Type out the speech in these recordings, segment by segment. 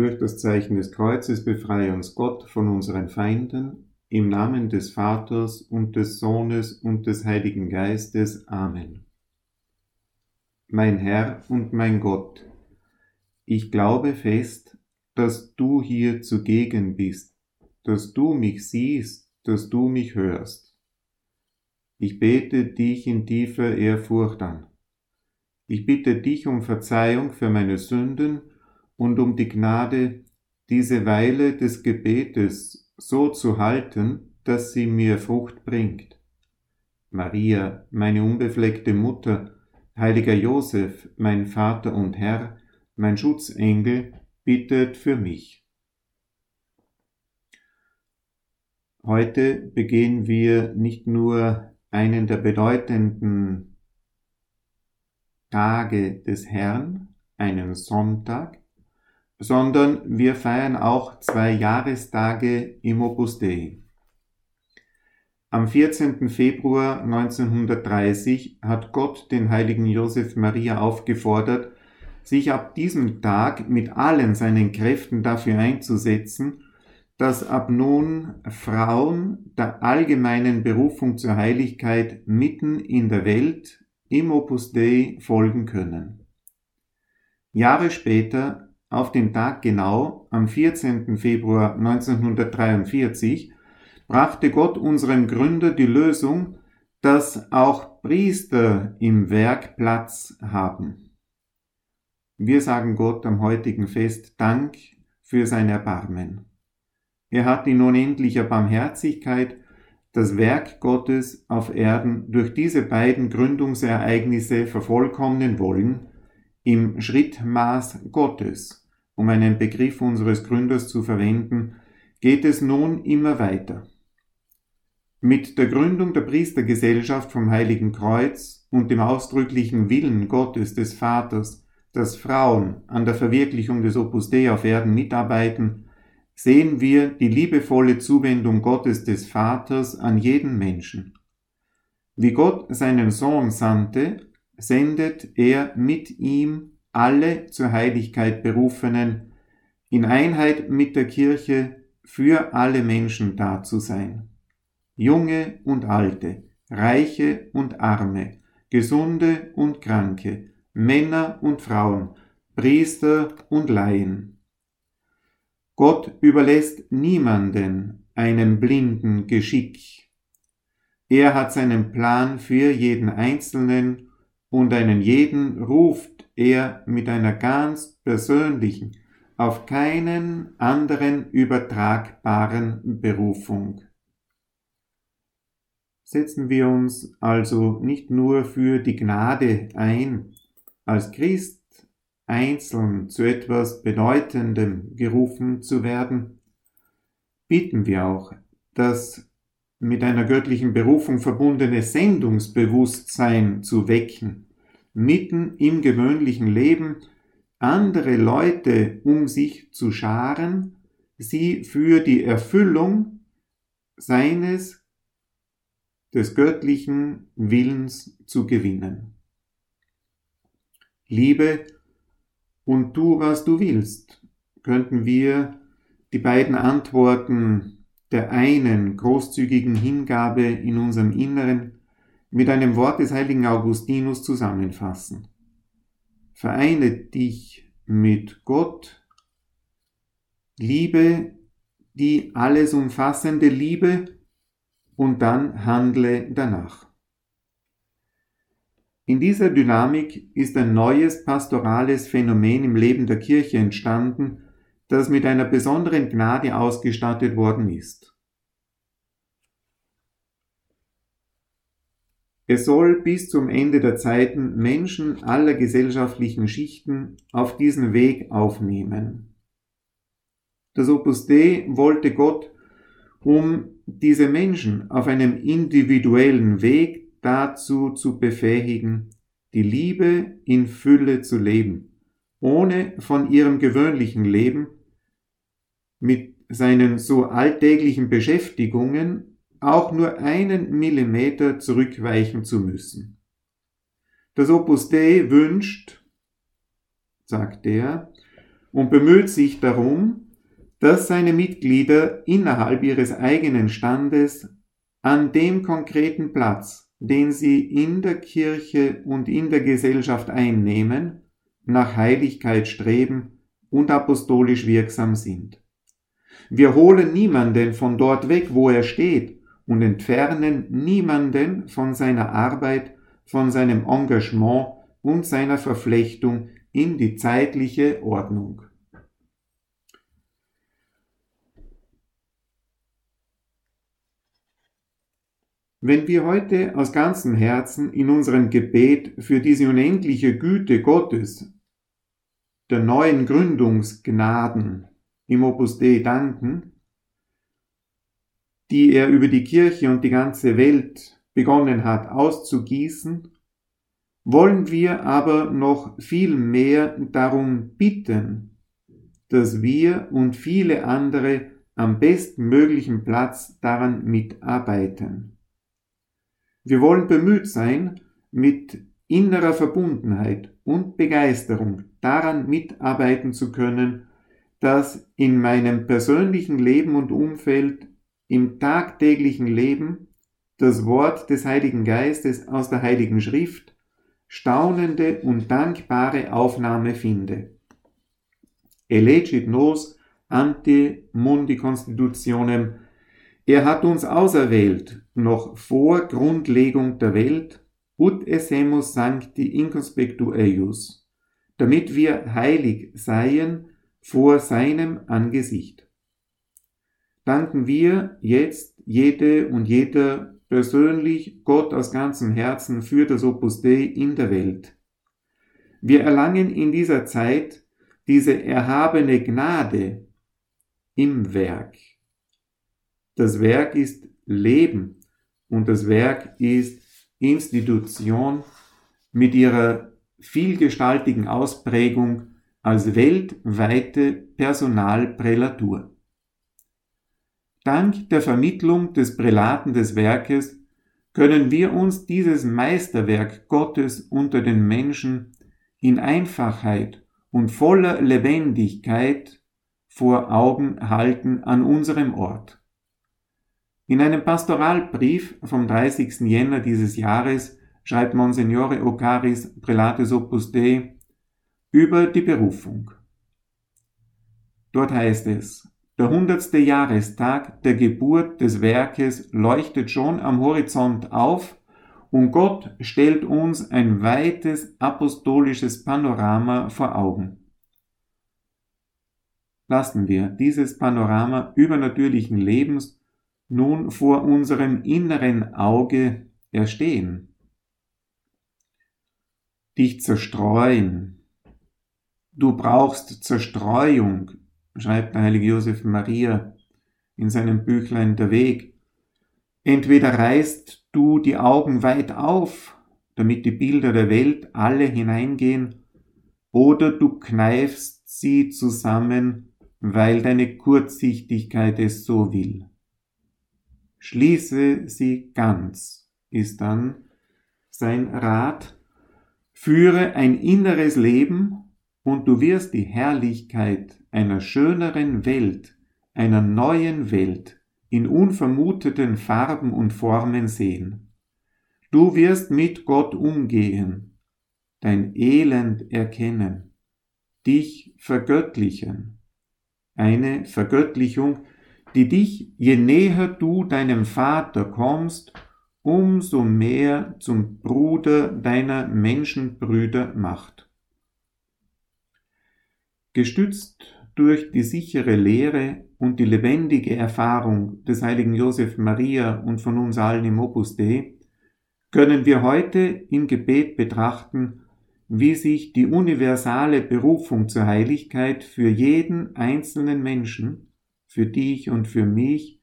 Durch das Zeichen des Kreuzes befreie uns Gott von unseren Feinden, im Namen des Vaters und des Sohnes und des Heiligen Geistes. Amen. Mein Herr und mein Gott, ich glaube fest, dass du hier zugegen bist, dass du mich siehst, dass du mich hörst. Ich bete dich in tiefer Ehrfurcht an. Ich bitte dich um Verzeihung für meine Sünden und um die Gnade, diese Weile des Gebetes so zu halten, dass sie mir Frucht bringt. Maria, meine unbefleckte Mutter, heiliger Josef, mein Vater und Herr, mein Schutzengel, bittet für mich. Heute begehen wir nicht nur einen der bedeutenden Tage des Herrn, einen Sonntag, sondern wir feiern auch zwei Jahrestage im Opus Dei. Am 14. Februar 1930 hat Gott den heiligen Josef Maria aufgefordert, sich ab diesem Tag mit allen seinen Kräften dafür einzusetzen, dass ab nun Frauen der allgemeinen Berufung zur Heiligkeit mitten in der Welt im Opus Dei folgen können. Jahre später auf den Tag genau, am 14. Februar 1943, brachte Gott unserem Gründer die Lösung, dass auch Priester im Werk Platz haben. Wir sagen Gott am heutigen Fest Dank für sein Erbarmen. Er hat in unendlicher Barmherzigkeit das Werk Gottes auf Erden durch diese beiden Gründungsereignisse vervollkommnen wollen, im Schrittmaß Gottes um einen Begriff unseres Gründers zu verwenden, geht es nun immer weiter. Mit der Gründung der Priestergesellschaft vom Heiligen Kreuz und dem ausdrücklichen Willen Gottes des Vaters, dass Frauen an der Verwirklichung des Opus Dei auf Erden mitarbeiten, sehen wir die liebevolle Zuwendung Gottes des Vaters an jeden Menschen. Wie Gott seinen Sohn sandte, sendet er mit ihm alle zur Heiligkeit berufenen, in Einheit mit der Kirche für alle Menschen da zu sein. Junge und Alte, Reiche und Arme, Gesunde und Kranke, Männer und Frauen, Priester und Laien. Gott überlässt niemanden einem blinden Geschick. Er hat seinen Plan für jeden Einzelnen und einen jeden ruft er mit einer ganz persönlichen, auf keinen anderen übertragbaren Berufung. Setzen wir uns also nicht nur für die Gnade ein, als Christ einzeln zu etwas Bedeutendem gerufen zu werden, bitten wir auch, das mit einer göttlichen Berufung verbundene Sendungsbewusstsein zu wecken mitten im gewöhnlichen Leben andere Leute um sich zu scharen, sie für die Erfüllung seines des göttlichen Willens zu gewinnen. Liebe und tu, was du willst, könnten wir die beiden Antworten der einen großzügigen Hingabe in unserem Inneren mit einem Wort des heiligen Augustinus zusammenfassen. Vereine dich mit Gott, liebe die alles umfassende Liebe und dann handle danach. In dieser Dynamik ist ein neues pastorales Phänomen im Leben der Kirche entstanden, das mit einer besonderen Gnade ausgestattet worden ist. Es soll bis zum Ende der Zeiten Menschen aller gesellschaftlichen Schichten auf diesen Weg aufnehmen. Das Opus Dei wollte Gott, um diese Menschen auf einem individuellen Weg dazu zu befähigen, die Liebe in Fülle zu leben, ohne von ihrem gewöhnlichen Leben mit seinen so alltäglichen Beschäftigungen auch nur einen Millimeter zurückweichen zu müssen. Das Opus Dei wünscht, sagt er, und bemüht sich darum, dass seine Mitglieder innerhalb ihres eigenen Standes an dem konkreten Platz, den sie in der Kirche und in der Gesellschaft einnehmen, nach Heiligkeit streben und apostolisch wirksam sind. Wir holen niemanden von dort weg, wo er steht, und entfernen niemanden von seiner Arbeit, von seinem Engagement und seiner Verflechtung in die zeitliche Ordnung. Wenn wir heute aus ganzem Herzen in unserem Gebet für diese unendliche Güte Gottes, der neuen Gründungsgnaden im Opus Dei danken, die er über die Kirche und die ganze Welt begonnen hat auszugießen, wollen wir aber noch viel mehr darum bitten, dass wir und viele andere am bestmöglichen Platz daran mitarbeiten. Wir wollen bemüht sein, mit innerer Verbundenheit und Begeisterung daran mitarbeiten zu können, dass in meinem persönlichen Leben und Umfeld, im tagtäglichen Leben, das Wort des Heiligen Geistes aus der Heiligen Schrift staunende und dankbare Aufnahme finde. Elegit nos ante mundi constitutionem er hat uns auserwählt, noch vor Grundlegung der Welt, ut essemus sancti inconspectu eius, damit wir heilig seien vor seinem Angesicht. Danken wir jetzt jede und jeder persönlich Gott aus ganzem Herzen für das Opus Dei in der Welt. Wir erlangen in dieser Zeit diese erhabene Gnade im Werk. Das Werk ist Leben und das Werk ist Institution mit ihrer vielgestaltigen Ausprägung als weltweite Personalprälatur. Dank der Vermittlung des Prälaten des Werkes können wir uns dieses Meisterwerk Gottes unter den Menschen in Einfachheit und voller Lebendigkeit vor Augen halten an unserem Ort. In einem Pastoralbrief vom 30. Jänner dieses Jahres schreibt Monsignore Ocaris, Prälates Opus Dei, über die Berufung. Dort heißt es, der hundertste Jahrestag der Geburt des Werkes leuchtet schon am Horizont auf und Gott stellt uns ein weites apostolisches Panorama vor Augen. Lassen wir dieses Panorama übernatürlichen Lebens nun vor unserem inneren Auge erstehen. Dich zerstreuen. Du brauchst Zerstreuung, schreibt der heilige Josef Maria in seinem Büchlein Der Weg. Entweder reißt du die Augen weit auf, damit die Bilder der Welt alle hineingehen, oder du kneifst sie zusammen, weil deine Kurzsichtigkeit es so will. Schließe sie ganz, ist dann sein Rat. Führe ein inneres Leben und du wirst die Herrlichkeit einer schöneren Welt, einer neuen Welt in unvermuteten Farben und Formen sehen. Du wirst mit Gott umgehen, dein Elend erkennen, dich vergöttlichen. Eine Vergöttlichung, die dich, je näher du deinem Vater kommst, umso mehr zum Bruder deiner Menschenbrüder macht. Gestützt durch die sichere Lehre und die lebendige Erfahrung des heiligen Josef Maria und von uns allen im Opus Dei, können wir heute im Gebet betrachten, wie sich die universale Berufung zur Heiligkeit für jeden einzelnen Menschen für dich und für mich,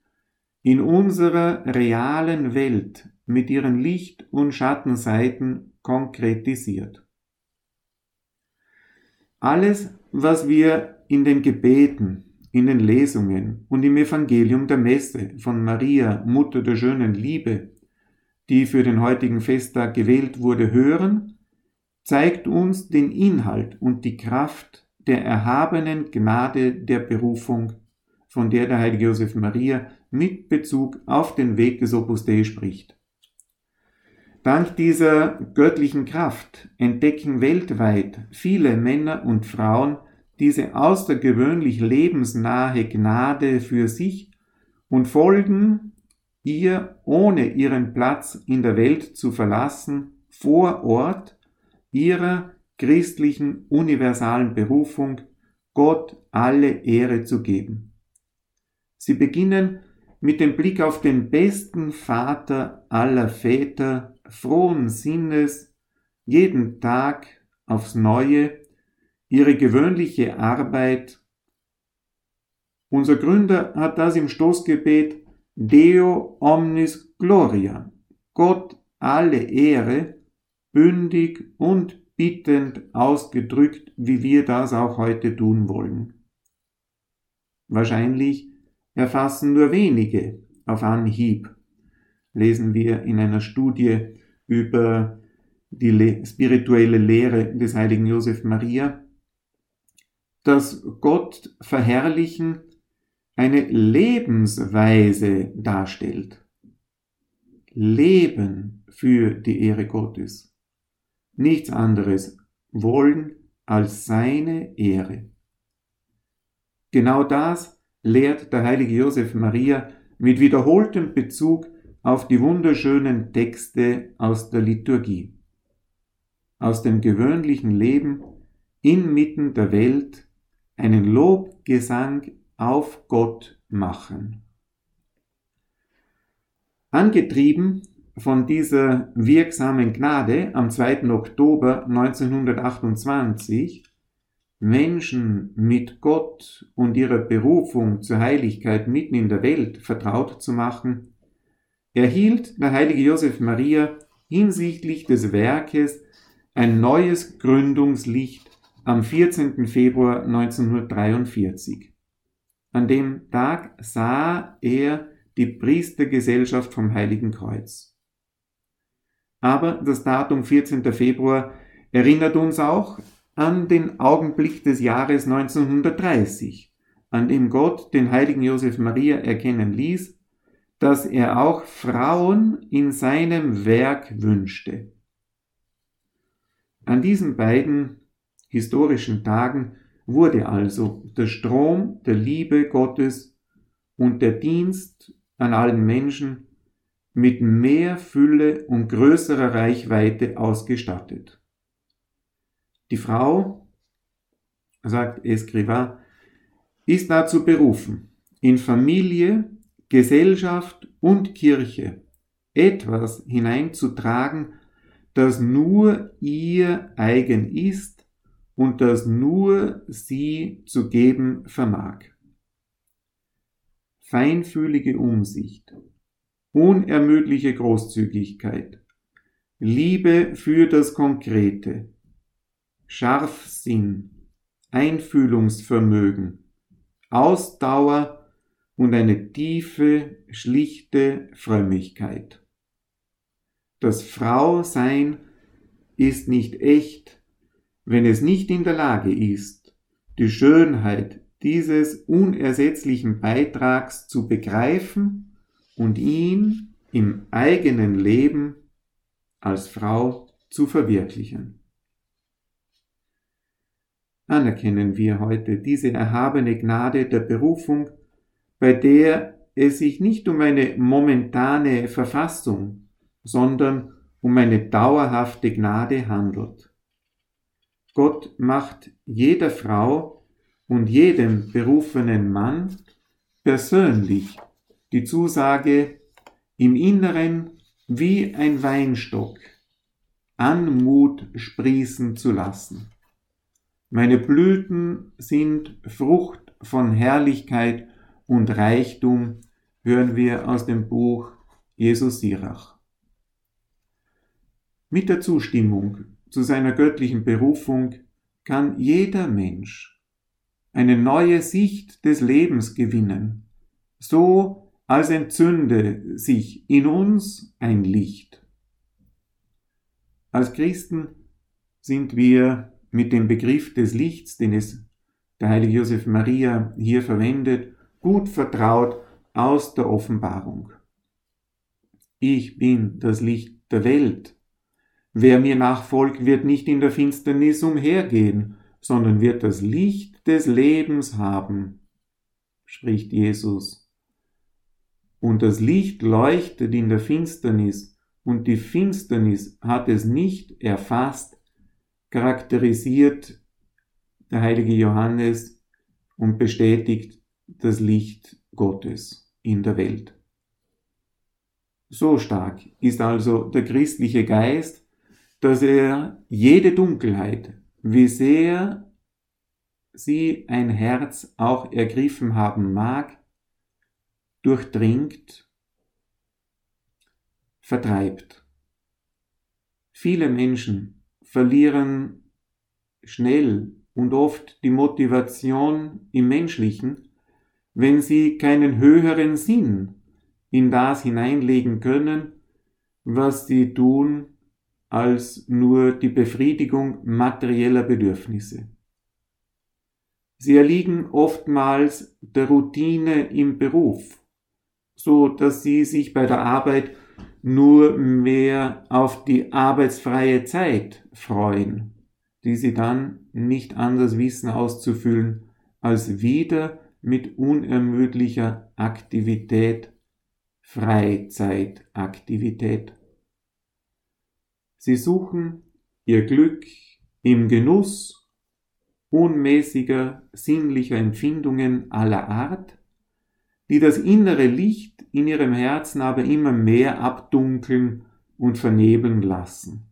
in unserer realen Welt mit ihren Licht- und Schattenseiten konkretisiert. Alles, was wir in den Gebeten, in den Lesungen und im Evangelium der Messe von Maria, Mutter der schönen Liebe, die für den heutigen Festtag gewählt wurde, hören, zeigt uns den Inhalt und die Kraft der erhabenen Gnade der Berufung, von der der heilige Josef Maria mit Bezug auf den Weg des Opus Dei spricht. Dank dieser göttlichen Kraft entdecken weltweit viele Männer und Frauen diese außergewöhnlich lebensnahe Gnade für sich und folgen ihr, ohne ihren Platz in der Welt zu verlassen, vor Ort ihrer christlichen universalen Berufung, Gott alle Ehre zu geben. Sie beginnen mit dem Blick auf den besten Vater aller Väter, frohen Sinnes, jeden Tag aufs Neue, ihre gewöhnliche Arbeit. Unser Gründer hat das im Stoßgebet Deo omnis gloria, Gott alle Ehre, bündig und bittend ausgedrückt, wie wir das auch heute tun wollen. Wahrscheinlich erfassen nur wenige auf Anhieb, lesen wir in einer Studie über die Le spirituelle Lehre des heiligen Josef Maria, dass Gott verherrlichen eine Lebensweise darstellt. Leben für die Ehre Gottes. Nichts anderes wollen als seine Ehre. Genau das lehrt der heilige Josef Maria mit wiederholtem Bezug auf die wunderschönen Texte aus der Liturgie. Aus dem gewöhnlichen Leben inmitten der Welt einen Lobgesang auf Gott machen. Angetrieben von dieser wirksamen Gnade am 2. Oktober 1928 Menschen mit Gott und ihrer Berufung zur Heiligkeit mitten in der Welt vertraut zu machen, erhielt der heilige Josef Maria hinsichtlich des Werkes ein neues Gründungslicht am 14. Februar 1943. An dem Tag sah er die Priestergesellschaft vom Heiligen Kreuz. Aber das Datum 14. Februar erinnert uns auch an den Augenblick des Jahres 1930, an dem Gott den heiligen Josef Maria erkennen ließ, dass er auch Frauen in seinem Werk wünschte. An diesen beiden historischen Tagen wurde also der Strom der Liebe Gottes und der Dienst an allen Menschen mit mehr Fülle und größerer Reichweite ausgestattet. Die Frau, sagt Escriva, ist dazu berufen, in Familie, Gesellschaft und Kirche etwas hineinzutragen, das nur ihr eigen ist und das nur sie zu geben vermag. Feinfühlige Umsicht, unermüdliche Großzügigkeit, Liebe für das Konkrete, Scharfsinn, Einfühlungsvermögen, Ausdauer und eine tiefe, schlichte Frömmigkeit. Das Frausein ist nicht echt, wenn es nicht in der Lage ist, die Schönheit dieses unersetzlichen Beitrags zu begreifen und ihn im eigenen Leben als Frau zu verwirklichen. Anerkennen wir heute diese erhabene Gnade der Berufung, bei der es sich nicht um eine momentane Verfassung, sondern um eine dauerhafte Gnade handelt. Gott macht jeder Frau und jedem berufenen Mann persönlich die Zusage, im Inneren wie ein Weinstock Anmut sprießen zu lassen. Meine Blüten sind Frucht von Herrlichkeit und Reichtum, hören wir aus dem Buch Jesus Sirach. Mit der Zustimmung zu seiner göttlichen Berufung kann jeder Mensch eine neue Sicht des Lebens gewinnen, so als entzünde sich in uns ein Licht. Als Christen sind wir mit dem Begriff des Lichts, den es der heilige Josef Maria hier verwendet, gut vertraut aus der Offenbarung. Ich bin das Licht der Welt. Wer mir nachfolgt, wird nicht in der Finsternis umhergehen, sondern wird das Licht des Lebens haben, spricht Jesus. Und das Licht leuchtet in der Finsternis, und die Finsternis hat es nicht erfasst, charakterisiert der heilige Johannes und bestätigt das Licht Gottes in der Welt. So stark ist also der christliche Geist, dass er jede Dunkelheit, wie sehr sie ein Herz auch ergriffen haben mag, durchdringt, vertreibt. Viele Menschen verlieren schnell und oft die Motivation im Menschlichen, wenn sie keinen höheren Sinn in das hineinlegen können, was sie tun, als nur die Befriedigung materieller Bedürfnisse. Sie erliegen oftmals der Routine im Beruf, so dass sie sich bei der Arbeit nur mehr auf die arbeitsfreie Zeit freuen, die sie dann nicht anders wissen auszufüllen, als wieder mit unermüdlicher Aktivität, Freizeitaktivität. Sie suchen ihr Glück im Genuss unmäßiger sinnlicher Empfindungen aller Art, die das innere Licht in ihrem Herzen aber immer mehr abdunkeln und vernebeln lassen.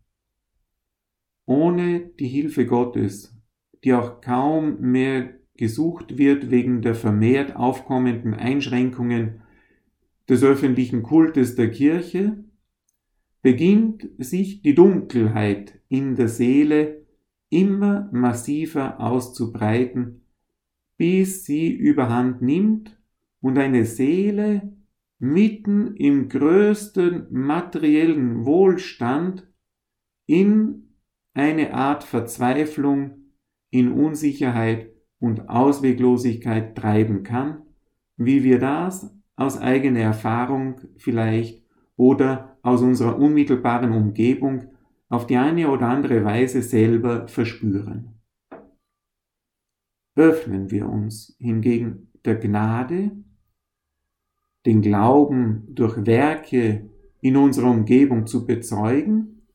Ohne die Hilfe Gottes, die auch kaum mehr gesucht wird wegen der vermehrt aufkommenden Einschränkungen des öffentlichen Kultes der Kirche, beginnt sich die Dunkelheit in der Seele immer massiver auszubreiten, bis sie überhand nimmt und eine Seele mitten im größten materiellen Wohlstand in eine Art Verzweiflung, in Unsicherheit und Ausweglosigkeit treiben kann, wie wir das aus eigener Erfahrung vielleicht oder aus unserer unmittelbaren Umgebung auf die eine oder andere Weise selber verspüren. Öffnen wir uns hingegen der Gnade, den Glauben durch Werke in unserer Umgebung zu bezeugen,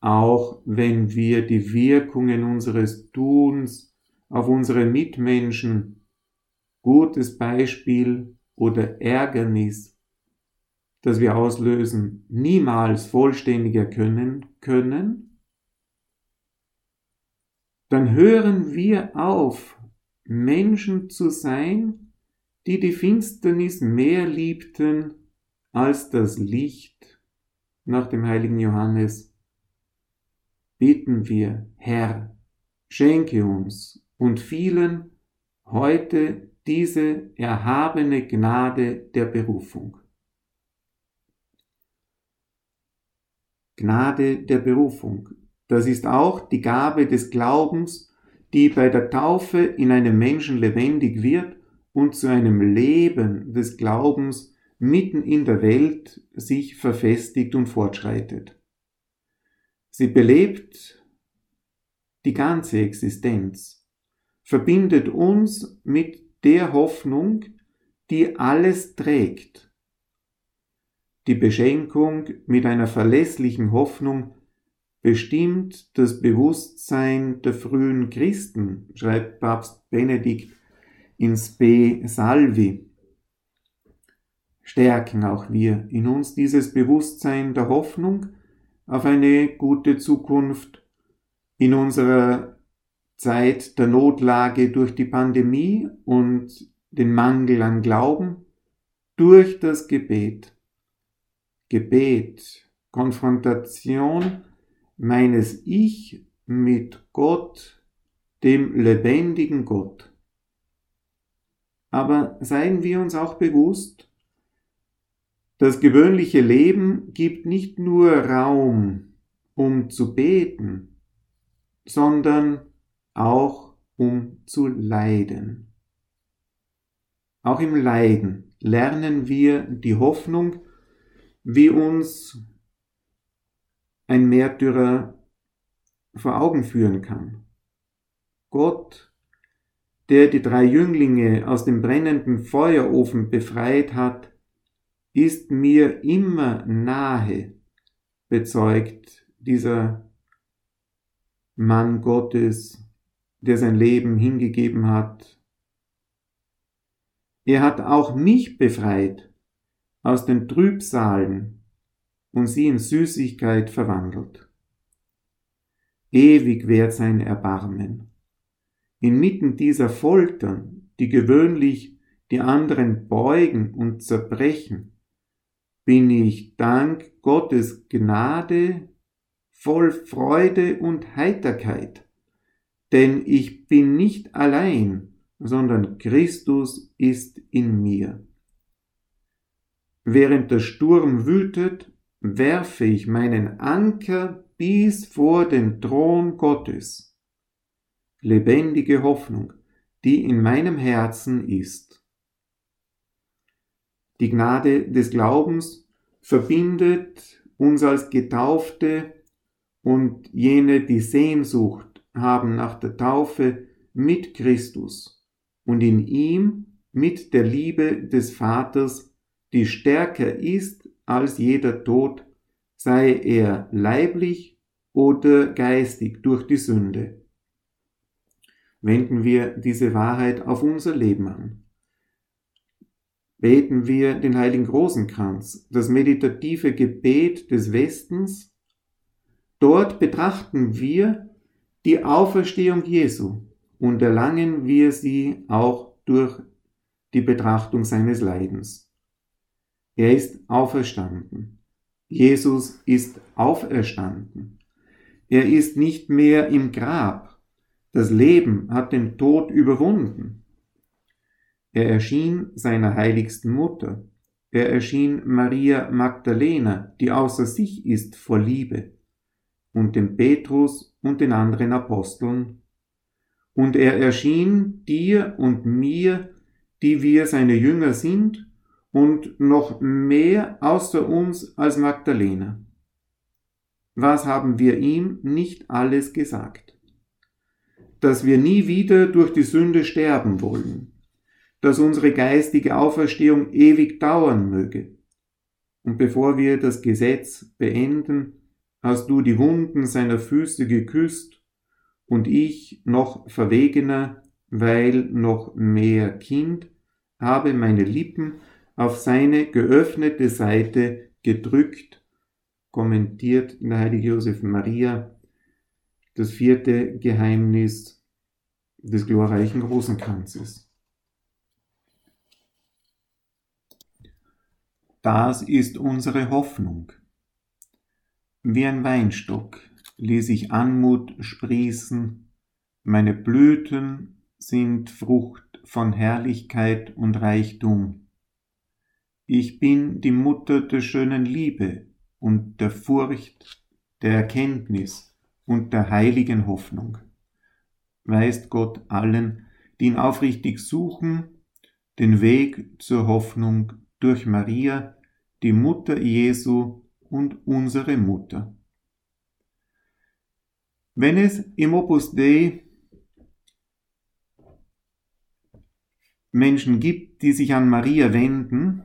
auch wenn wir die Wirkungen unseres Tuns auf unsere Mitmenschen, gutes Beispiel oder Ärgernis das wir auslösen, niemals vollständig erkennen können, dann hören wir auf, Menschen zu sein, die die Finsternis mehr liebten als das Licht. Nach dem heiligen Johannes bitten wir, Herr, schenke uns und vielen heute diese erhabene Gnade der Berufung. Gnade der Berufung. Das ist auch die Gabe des Glaubens, die bei der Taufe in einem Menschen lebendig wird und zu einem Leben des Glaubens mitten in der Welt sich verfestigt und fortschreitet. Sie belebt die ganze Existenz, verbindet uns mit der Hoffnung, die alles trägt die Beschenkung mit einer verlässlichen Hoffnung bestimmt das Bewusstsein der frühen Christen, schreibt Papst Benedikt in Spe Salvi. Stärken auch wir in uns dieses Bewusstsein der Hoffnung auf eine gute Zukunft in unserer Zeit der Notlage durch die Pandemie und den Mangel an Glauben durch das Gebet. Gebet, Konfrontation meines Ich mit Gott, dem lebendigen Gott. Aber seien wir uns auch bewusst, das gewöhnliche Leben gibt nicht nur Raum, um zu beten, sondern auch um zu leiden. Auch im Leiden lernen wir die Hoffnung, wie uns ein Märtyrer vor Augen führen kann. Gott, der die drei Jünglinge aus dem brennenden Feuerofen befreit hat, ist mir immer nahe, bezeugt dieser Mann Gottes, der sein Leben hingegeben hat. Er hat auch mich befreit aus den Trübsalen und sie in Süßigkeit verwandelt. Ewig währt sein Erbarmen. Inmitten dieser Foltern, die gewöhnlich die anderen beugen und zerbrechen, bin ich dank Gottes Gnade voll Freude und Heiterkeit, denn ich bin nicht allein, sondern Christus ist in mir. Während der Sturm wütet, werfe ich meinen Anker bis vor den Thron Gottes. Lebendige Hoffnung, die in meinem Herzen ist. Die Gnade des Glaubens verbindet uns als Getaufte und jene, die Sehnsucht haben nach der Taufe mit Christus und in ihm mit der Liebe des Vaters, die stärker ist als jeder Tod, sei er leiblich oder geistig durch die Sünde. Wenden wir diese Wahrheit auf unser Leben an. Beten wir den heiligen Rosenkranz, das meditative Gebet des Westens. Dort betrachten wir die Auferstehung Jesu und erlangen wir sie auch durch die Betrachtung seines Leidens. Er ist auferstanden. Jesus ist auferstanden. Er ist nicht mehr im Grab. Das Leben hat den Tod überwunden. Er erschien seiner heiligsten Mutter. Er erschien Maria Magdalena, die außer sich ist vor Liebe, und dem Petrus und den anderen Aposteln. Und er erschien dir und mir, die wir seine Jünger sind und noch mehr außer uns als Magdalena. Was haben wir ihm nicht alles gesagt? Dass wir nie wieder durch die Sünde sterben wollen, dass unsere geistige Auferstehung ewig dauern möge. Und bevor wir das Gesetz beenden, hast du die Wunden seiner Füße geküsst und ich noch verwegener, weil noch mehr Kind, habe meine Lippen auf seine geöffnete Seite gedrückt, kommentiert der heilige Josef Maria das vierte Geheimnis des glorreichen Rosenkranzes. Das ist unsere Hoffnung. Wie ein Weinstock ließ ich Anmut sprießen, meine Blüten sind Frucht von Herrlichkeit und Reichtum. Ich bin die Mutter der schönen Liebe und der Furcht, der Erkenntnis und der heiligen Hoffnung. Weist Gott allen, die ihn aufrichtig suchen, den Weg zur Hoffnung durch Maria, die Mutter Jesu und unsere Mutter. Wenn es im Opus Dei Menschen gibt, die sich an Maria wenden,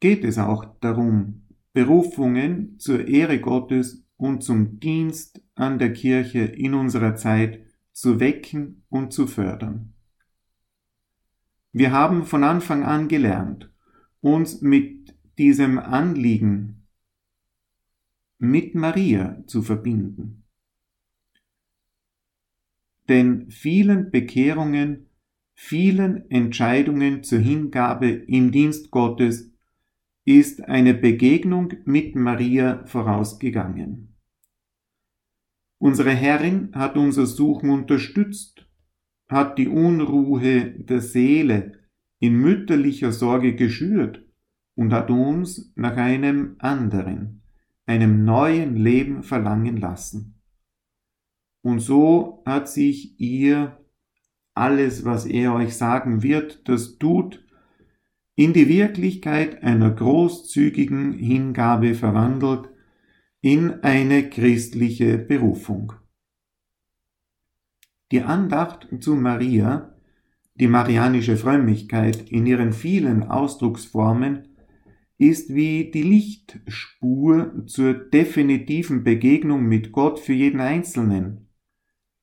geht es auch darum, Berufungen zur Ehre Gottes und zum Dienst an der Kirche in unserer Zeit zu wecken und zu fördern. Wir haben von Anfang an gelernt, uns mit diesem Anliegen mit Maria zu verbinden. Denn vielen Bekehrungen, vielen Entscheidungen zur Hingabe im Dienst Gottes ist eine Begegnung mit Maria vorausgegangen. Unsere Herrin hat unser Suchen unterstützt, hat die Unruhe der Seele in mütterlicher Sorge geschürt und hat uns nach einem anderen, einem neuen Leben verlangen lassen. Und so hat sich ihr alles, was er euch sagen wird, das tut, in die Wirklichkeit einer großzügigen Hingabe verwandelt, in eine christliche Berufung. Die Andacht zu Maria, die marianische Frömmigkeit in ihren vielen Ausdrucksformen, ist wie die Lichtspur zur definitiven Begegnung mit Gott für jeden Einzelnen,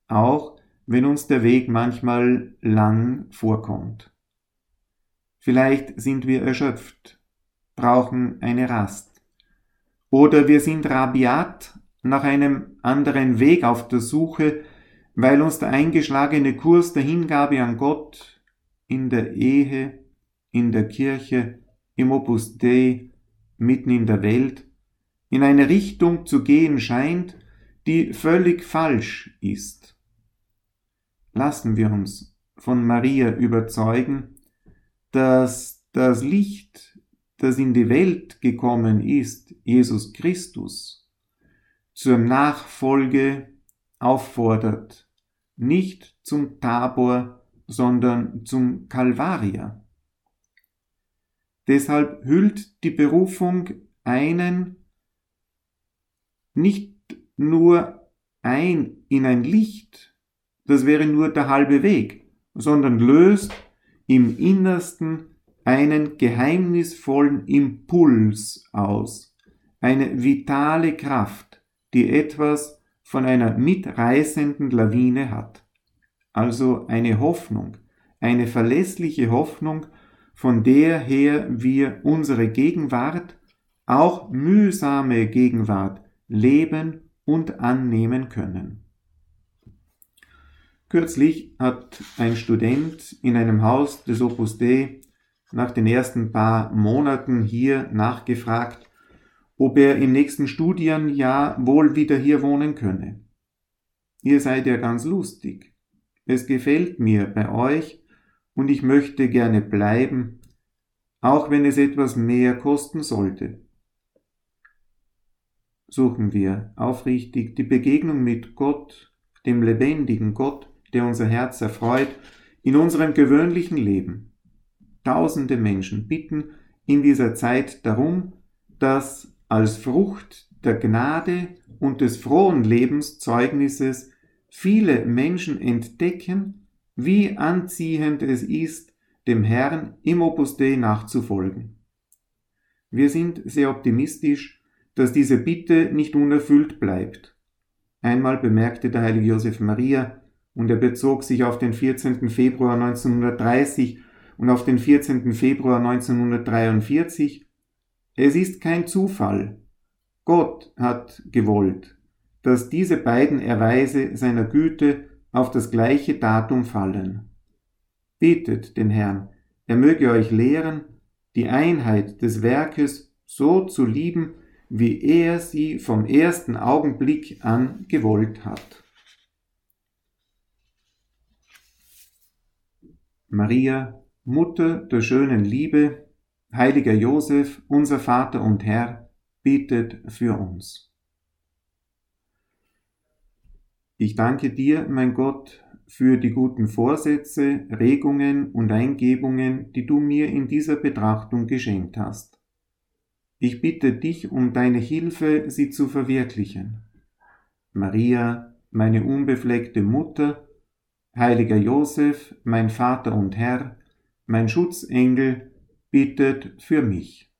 auch wenn uns der Weg manchmal lang vorkommt. Vielleicht sind wir erschöpft, brauchen eine Rast. Oder wir sind rabiat nach einem anderen Weg auf der Suche, weil uns der eingeschlagene Kurs der Hingabe an Gott in der Ehe, in der Kirche, im Opus Dei, mitten in der Welt, in eine Richtung zu gehen scheint, die völlig falsch ist. Lassen wir uns von Maria überzeugen, dass das Licht, das in die Welt gekommen ist, Jesus Christus, zur Nachfolge auffordert, nicht zum Tabor, sondern zum Kalvarier. Deshalb hüllt die Berufung einen nicht nur ein in ein Licht, das wäre nur der halbe Weg, sondern löst im Innersten einen geheimnisvollen Impuls aus, eine vitale Kraft, die etwas von einer mitreißenden Lawine hat. Also eine Hoffnung, eine verlässliche Hoffnung, von der her wir unsere Gegenwart, auch mühsame Gegenwart, leben und annehmen können. Kürzlich hat ein Student in einem Haus des Opus Dei nach den ersten paar Monaten hier nachgefragt, ob er im nächsten Studienjahr wohl wieder hier wohnen könne. Ihr seid ja ganz lustig. Es gefällt mir bei euch und ich möchte gerne bleiben, auch wenn es etwas mehr kosten sollte. Suchen wir aufrichtig die Begegnung mit Gott, dem lebendigen Gott, der unser Herz erfreut, in unserem gewöhnlichen Leben. Tausende Menschen bitten in dieser Zeit darum, dass als Frucht der Gnade und des frohen Lebenszeugnisses viele Menschen entdecken, wie anziehend es ist, dem Herrn im Opus Dei nachzufolgen. Wir sind sehr optimistisch, dass diese Bitte nicht unerfüllt bleibt. Einmal bemerkte der heilige Josef Maria, und er bezog sich auf den 14. Februar 1930 und auf den 14. Februar 1943. Es ist kein Zufall. Gott hat gewollt, dass diese beiden Erweise seiner Güte auf das gleiche Datum fallen. Betet den Herrn, er möge euch lehren, die Einheit des Werkes so zu lieben, wie er sie vom ersten Augenblick an gewollt hat. Maria, Mutter der schönen Liebe, heiliger Josef, unser Vater und Herr, betet für uns. Ich danke dir, mein Gott, für die guten Vorsätze, Regungen und Eingebungen, die du mir in dieser Betrachtung geschenkt hast. Ich bitte dich um deine Hilfe, sie zu verwirklichen. Maria, meine unbefleckte Mutter, Heiliger Josef, mein Vater und Herr, mein Schutzengel, bittet für mich.